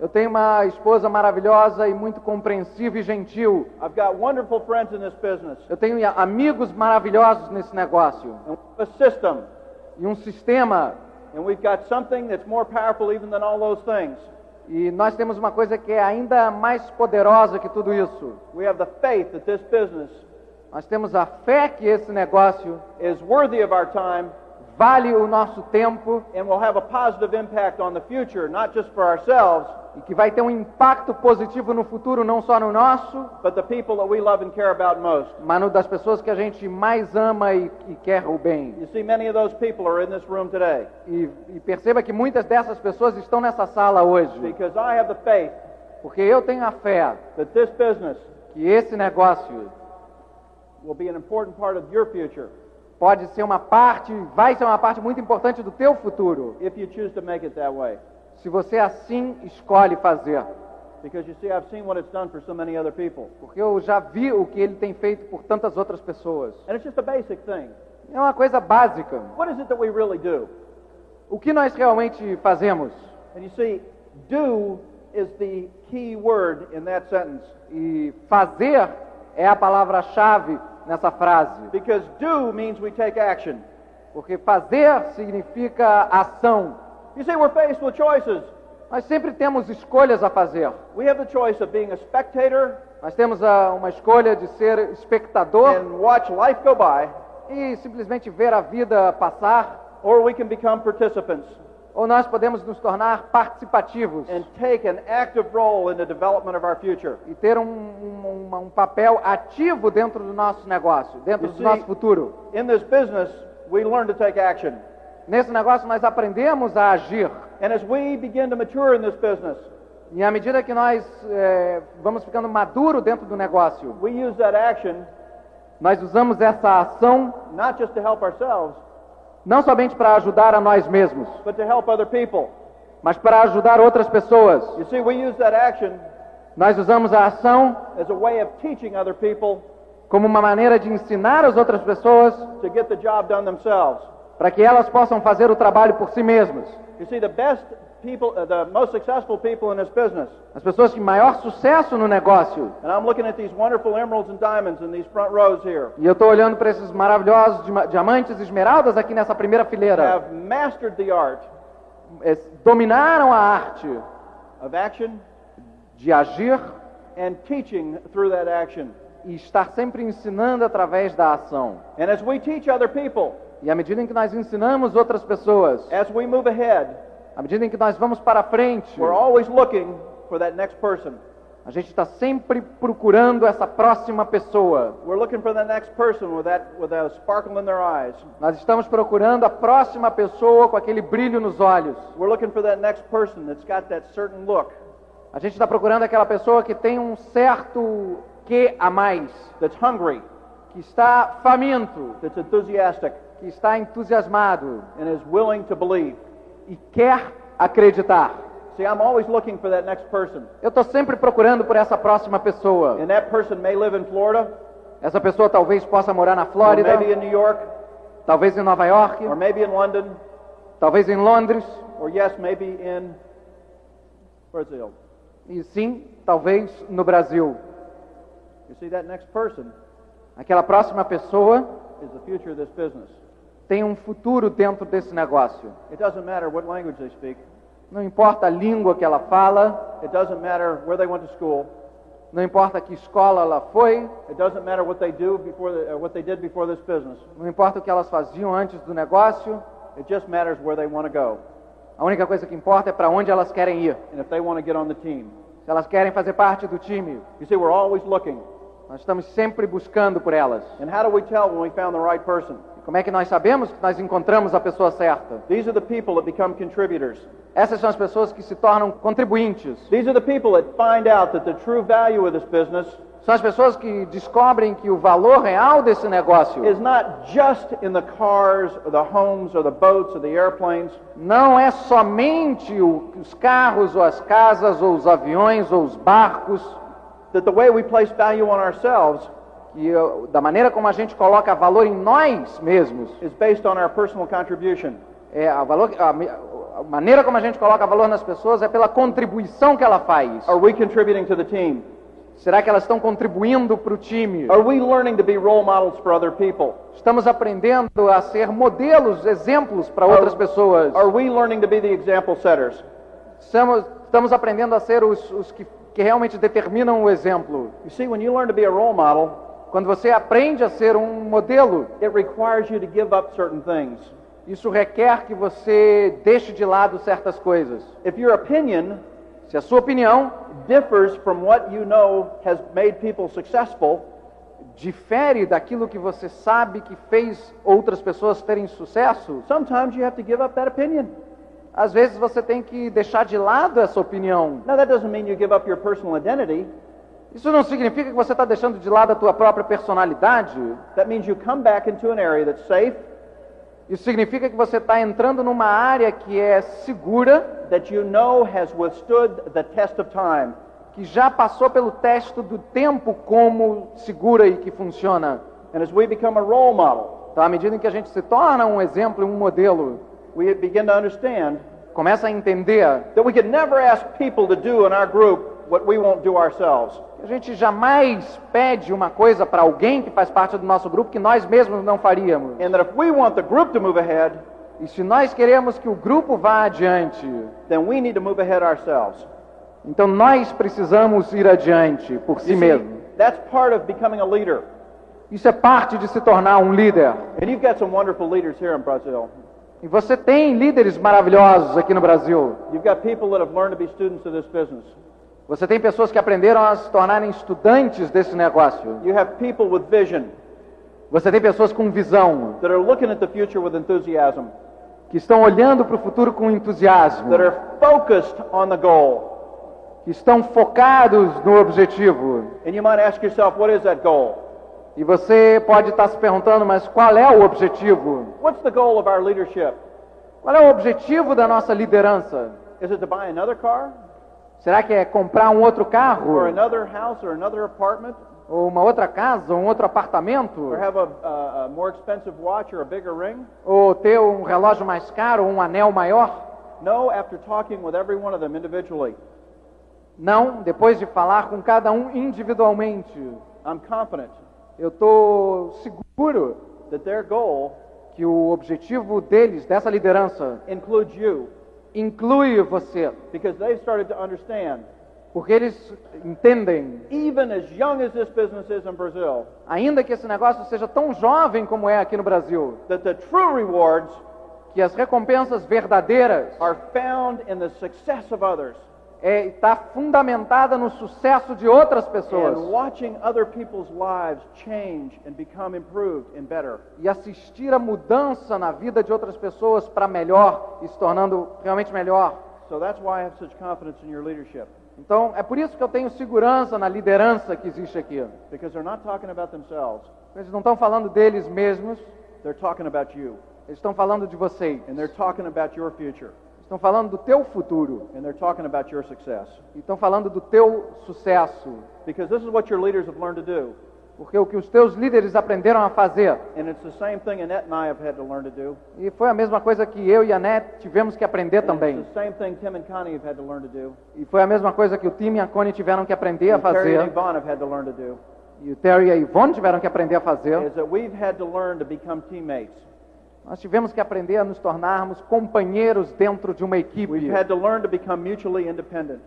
Eu tenho uma esposa maravilhosa e muito compreensiva e gentil. I've got wonderful friends in this business. Eu tenho amigos maravilhosos nesse negócio. And we have a system. E um sistema. And we've got something that's more powerful even than all those things. E nós temos uma coisa que é ainda mais poderosa que tudo isso. We have the faith that this business Nós temos a fé que esse negócio is worthy of our time vale o nosso tempo and will have a positive impact on the future, not just for ourselves, e que vai ter um impacto positivo no futuro, não só no nosso, but the people that we love and care about most. mas no das pessoas que a gente mais ama e, e quer o bem. You see, many of those people are in this room today E, e perceba que muitas dessas pessoas estão nessa sala hoje, because I have the faith porque eu tenho a fé that this business que esse negócio will be an important part of your future pode ser uma parte, vai ser uma parte muito importante do teu futuro, if you choose to make it that way. se você assim escolhe fazer. Because you see, I've seen what it's done for so many other people. Porque eu já vi o que ele tem feito por tantas outras pessoas. And it's just a basic thing. É uma coisa básica. What is it that we really do? O que nós realmente fazemos? And you see, do is the key word in that sentence. E fazer é a palavra-chave nessa frase. Because do means we take action. Porque fazer significa ação. You see, we're faced with choices. Nós sempre temos escolhas a fazer. We have the choice of being a spectator Nós temos ah, uma escolha de ser espectador and watch life go by, e simplesmente ver a vida passar, or we can become participants ou nós podemos nos tornar participativos and take an active role in the development of our future. e ter um, um- um- papel ativo dentro do nosso negócio, dentro You do see- nosso futuro. In this business, we learn to take action. Nesse negócio nós aprendemos a agir. And as we begin to mature in this business, E à medida que nós eh, vamos ficando maduro dentro do negócio, we use that action nós usamos essa ação not just to help ourselves, não somente para ajudar a nós mesmos, but to help other people. mas para ajudar outras pessoas. You see, we use that action Nós usamos a ação as a way of teaching other people como uma maneira de ensinar as outras pessoas to get the job done themselves. para que elas possam fazer o trabalho por si mesmas. You see, the best people, uh, the most successful people in this business, As pessoas de maior sucesso no negócio. and I'm looking at these wonderful emeralds and diamonds in these front rows here, E eu estou olhando para esses maravilhosos diamantes e esmeraldas aqui nessa primeira fileira. have mastered the art Dominaram a arte of action de agir and teaching through that action. e estar sempre ensinando através da ação. And as we teach other people, E à medida em que nós ensinamos outras pessoas, as we move ahead, à medida em que nós vamos para frente, we're always looking for that next person. a gente está sempre procurando essa próxima pessoa. We're looking for the next person with that with a sparkle in their eyes. Nós estamos procurando a próxima pessoa com aquele brilho nos olhos. We're looking for that next person that's got that certain look, A gente está procurando aquela pessoa que tem um certo que a mais, that's hungry, que está faminto, that's enthusiastic, que está entusiasmado and is willing to believe. E quer acreditar. See, I'm always looking for that next person. Eu estou sempre procurando por essa próxima pessoa. And that person may live in Florida, Essa pessoa talvez possa morar na or Flórida, maybe in New York, talvez em Nova York, or maybe in London, talvez em Londres, or yes, maybe in Brazil. e sim, talvez no Brasil. You see, that next person Aquela próxima pessoa is the future of this business. Tem um futuro dentro desse negócio. It doesn't matter what language they speak. Não importa a língua que ela fala, It doesn't matter where they went to school. não importa que escola ela foi, It doesn't matter what they do before the, uh, what they did before this business. não importa o que elas faziam antes do negócio, It just matters where they want to go a única coisa que importa é para onde elas querem ir. and if they want to get on the team. Se elas querem fazer parte do time, You see, we're always looking. nós estamos sempre buscando por elas. And how do we tell when we found the right person? Como é que nós sabemos que nós encontramos a pessoa certa? These are the people that become contributors. Essas são as pessoas que se tornam contribuintes. These are the people that find out that the true value of this business São as pessoas que descobrem que o valor real desse negócio is not just in the cars or the homes or the boats or the airplanes. não é somente os carros ou as casas ou os aviões ou os barcos, That the way we place value on ourselves uh, da maneira como a gente coloca valor em nós mesmos, is based on our personal contribution. é a, valor, a, a maneira como a gente coloca valor nas pessoas é pela contribuição que ela faz. Are we contributing to the team? Será que elas estão contribuindo para o time? Are we learning to be role models for other people? Estamos aprendendo a ser modelos, exemplos para outras pessoas. Are we learning to be the example setters? Estamos, estamos aprendendo a ser os, os que, que realmente determinam o exemplo. You see, when you learn to be a role model, Quando você aprende a ser um modelo, it requires you to give up certain things. isso requer que você deixe de lado certas coisas. If your opinion Se a sua opinião differs from what you know has made people successful, difere daquilo que você sabe que fez outras pessoas terem sucesso, sometimes you have to give up that opinion. às vezes você tem que deixar de lado essa opinião. Now, that doesn't mean you give up your personal identity. Isso não significa que você está deixando de lado a tua própria personalidade. That means you come back into an area that's safe, Isso significa que você está entrando numa área que é segura, that you know has withstood the test of time. que já passou pelo teste do tempo como segura e que funciona. And as we become a role model, Então, à medida em que a gente se torna um exemplo, um modelo, we begin to understand começa a entender that we can never ask people to do in our group what we won't do ourselves. A gente jamais pede uma coisa para alguém que faz parte do nosso grupo que nós mesmos não faríamos. And that if we want the group to move ahead, E se nós queremos que o grupo vá adiante, then we need to move ahead ourselves. então nós precisamos ir adiante por si mesmo. that's part of becoming a leader. Isso é parte de se tornar um líder. And you've got some wonderful leaders here in Brazil. E você tem líderes maravilhosos aqui no Brasil. You've got people that have learned to be students of this business. Você tem pessoas que aprenderam a se tornarem estudantes desse negócio. You have people with vision Você tem pessoas com visão, that are looking at the future with enthusiasm, que estão olhando para o futuro com entusiasmo, that are focused on the goal. que estão focados no objetivo. And you might ask yourself, what is that goal? E você pode estar se perguntando, mas qual é o objetivo? What's the goal of our leadership? Qual é o objetivo da nossa liderança? Is it to buy another car? Será que é comprar um outro carro? Or another house or another apartment? Ou uma outra casa? Um outro apartamento? Or have a, a, a more expensive watch or a bigger ring? Ou ter um relógio mais caro? Um anel maior? No, after talking with every one of them individually, Não, depois de falar com cada um individualmente. I'm confident Eu estou seguro that their goal que o objetivo deles, dessa liderança, includes you inclui você. because they've started to understand, Porque eles entendem, even as young as this business is in Brazil, ainda que esse negócio seja tão jovem como é aqui no Brasil, that the true rewards que as recompensas verdadeiras are found in the success of others é, está fundamentada no sucesso de outras and pessoas watching other people's lives change and become improved and better. e assistir a mudança na vida de outras pessoas para melhor e se tornando realmente melhor. So that's why I have such confidence in your leadership Então, é por isso que eu tenho segurança na liderança que existe aqui. because they're not talking about themselves, Eles não estão falando deles mesmos, they're talking about you eles estão falando de vocês. and they're talking about your future Estão falando do teu futuro. and they're talking about your success. E estão falando do teu sucesso. Because this is what your leaders have learned to do. Porque o que os teus líderes aprenderam a fazer. And it's the same thing Annette and I have had to learn to do. E foi a mesma coisa que eu e a Net tivemos que aprender And também. It's the same thing Tim and Connie have had to learn to do. E foi a mesma coisa que o Tim e a Connie tiveram que aprender a And Terry and fazer. Yvonne have had to learn to do. E o Terry e a Yvonne tiveram que aprender a fazer. Is that we've had to learn to become teammates. Nós tivemos que aprender a nos tornarmos companheiros dentro de uma equipe. We've had to learn to become mutually independent,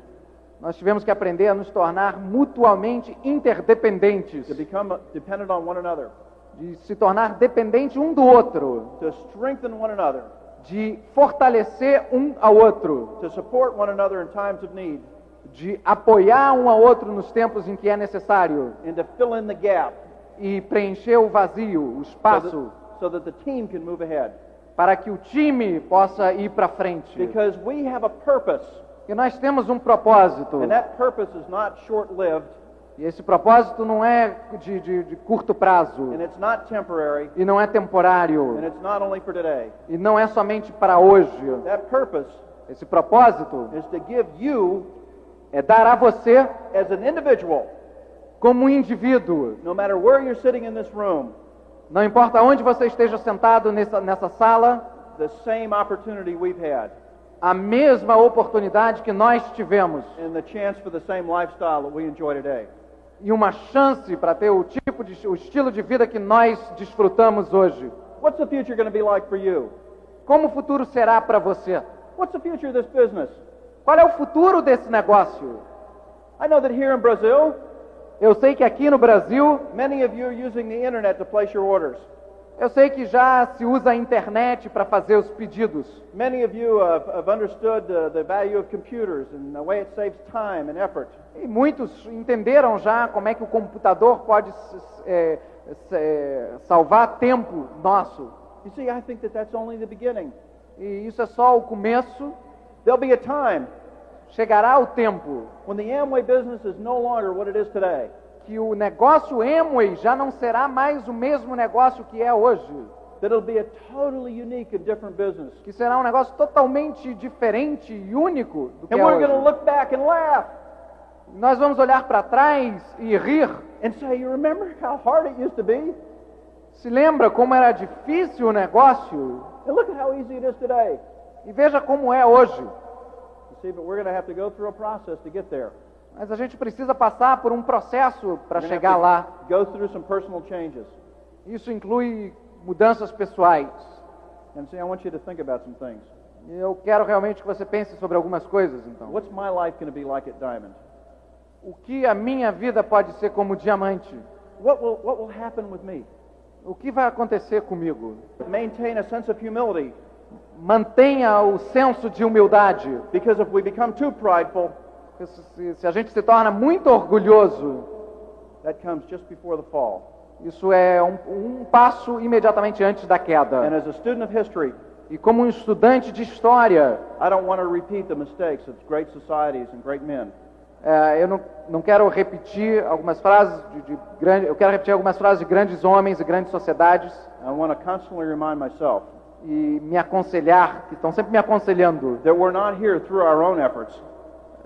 Nós tivemos que aprender a nos tornar mutuamente interdependentes. to become uh, dependent on one another, De se tornar dependente um do outro. to strengthen one another, De fortalecer um ao outro. to support one another in times of need, De apoiar um ao outro nos tempos em que é necessário. and to fill in the gap E preencher o vazio, o so espaço. that, so that the team can move ahead. Para que o time possa ir para frente. Because we have a purpose, Porque nós temos um propósito. and that purpose is not short lived, E esse propósito não é de, de- de curto prazo. and it's not temporary, E não é temporário. and it's not only for today. E não é somente para hoje. That purpose Esse propósito is to give you, é dar a você, as an individual, como um indivíduo, não importa onde você esteja sentado nessa, nessa sala, the same opportunity we've had a mesma oportunidade que nós tivemos and the chance for the same lifestyle that we enjoy today. e uma chance para ter o tipo de o estilo de vida que nós desfrutamos hoje. What's the future going to be like for you? Como o futuro será para você? What's the future of this business? Qual é o futuro desse negócio? I know that here in Brazil, Eu sei que aqui no Brasil, many of you are using the internet to place your orders. eu sei que já se usa a internet para fazer os pedidos. Many of you have, have understood uh, the value of computers and the way it saves time and effort. E muitos entenderam já como é que o computador pode é, é, salvar tempo nosso. You see, I think that that's only the beginning. E isso é só o começo. There'll be a time Chegará o tempo when the Amway business is no longer what it is today. que o negócio Amway já não será mais o mesmo negócio que é hoje. That it'll be a totally unique and different business. Que será um negócio totalmente diferente e único do que And é we're going to hoje. look back and laugh Nós vamos olhar para trás e rir. and say, You remember how hard it used to be? Se lembra como era difícil o negócio? And look at how easy it is today. E veja como é hoje. See, but we're going to have to go through a process to get there. Mas a gente precisa passar por um processo para We're gonna chegar have to lá. Go through some personal changes. Isso inclui mudanças pessoais. And see, I want you to think about some things. E eu quero realmente que você pense sobre algumas coisas, então. What's my life going to be like at Diamond? O que a minha vida pode ser como diamante? What will, what will happen with me? O que vai acontecer comigo? Maintain a sense of humility Mantenha o senso de humildade. because if we become too prideful, Porque Se, se a gente se torna muito orgulhoso, that comes just before the fall. isso é um, um passo imediatamente antes da And queda. as a student of history, E como um estudante de história, I don't want to repeat the mistakes of great societies and great men. é, eu não, não quero repetir algumas frases de, de grande, eu quero repetir algumas frases de grandes homens e grandes sociedades I want to constantly remind myself e me aconselhar, que estão sempre me aconselhando. that we're not here through our own efforts,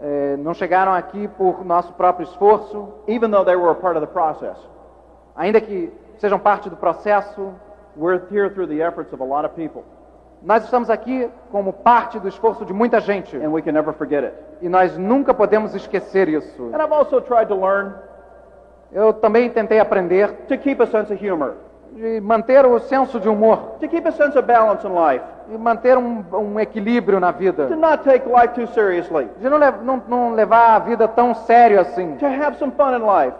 É, não chegaram aqui por nosso próprio esforço, even though they were a part of the process. ainda que sejam parte do processo. We're here through the efforts of a lot of people, Nós estamos aqui como parte do esforço de muita gente and we can never forget it. e nós nunca podemos esquecer isso. And I've also tried to learn Eu também tentei aprender to keep a sense of humor, de manter o senso de humor. To keep a sense of balance in life, e manter um, um equilíbrio na vida, to not take life too seriously, de não, não- não levar a vida tão sério assim, to have some fun in life,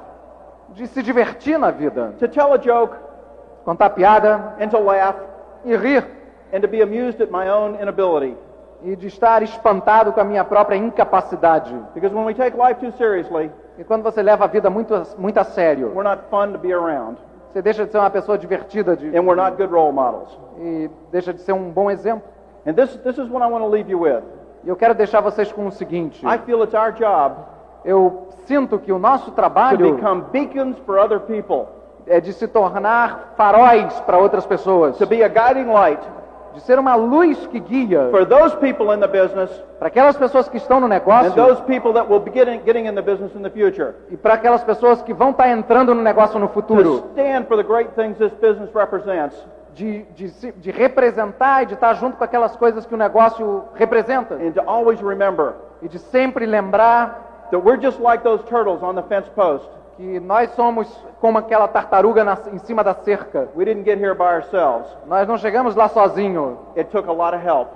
de se divertir na vida, to tell a joke. Contar piada. And to laugh, e rir. And to be amused at my own inability. e de estar espantado com a minha própria incapacidade. Because when we take life too seriously, E quando você leva a vida muito, muito a sério, we're not fun to be around, você deixa de ser uma pessoa divertida de, and we're not good role models. e deixa de ser um bom exemplo. And this, this is what I want to leave you with. E eu quero deixar vocês com o seguinte: I feel it's our job eu sinto que o nosso to trabalho become beacons for other people, é de se tornar faróis para outras pessoas, to be a guiding light de ser uma luz que guia for those people in the business para aquelas pessoas que estão no and negócio those people that will be getting, getting in the business in the future. e para aquelas pessoas que vão estar entrando no negócio no To futuro, stand for the great things this business represents de, de, de representar e de estar junto com aquelas coisas que o negócio representa and to always remember e de sempre lembrar that we're just like those turtles on the fence post. Que nós somos como aquela tartaruga na- em cima da cerca. We didn't get here by ourselves. Nós não chegamos lá sozinho. It took a lot of help.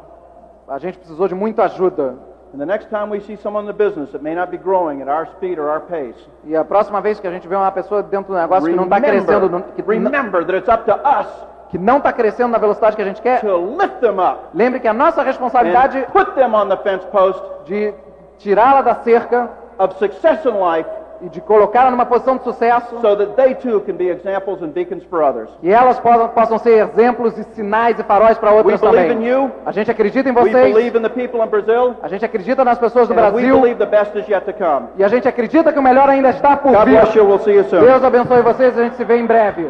A gente precisou de muita ajuda. And the next time we see someone in the business that may not be growing at our speed or our pace, E a próxima vez que a gente vê uma pessoa dentro do negócio que não está crescendo, que, remember that it's up to us que não está crescendo na velocidade que a gente quer, to lift them up lembre que a nossa responsabilidade put them on the fence post de tirá-la da cerca of success in life e de colocá-la numa posição de sucesso, so that they too can be examples and beacons for others. que elas possam, possam ser exemplos e sinais e faróis para We outras believe in também. you. A gente acredita em We vocês, believe in the people in Brazil. a gente acredita nas pessoas do And we Brasil believe the best is yet to come. e a gente acredita que o melhor ainda está por God vir. bless you. We'll see you soon. Deus abençoe vocês a gente se vê em breve.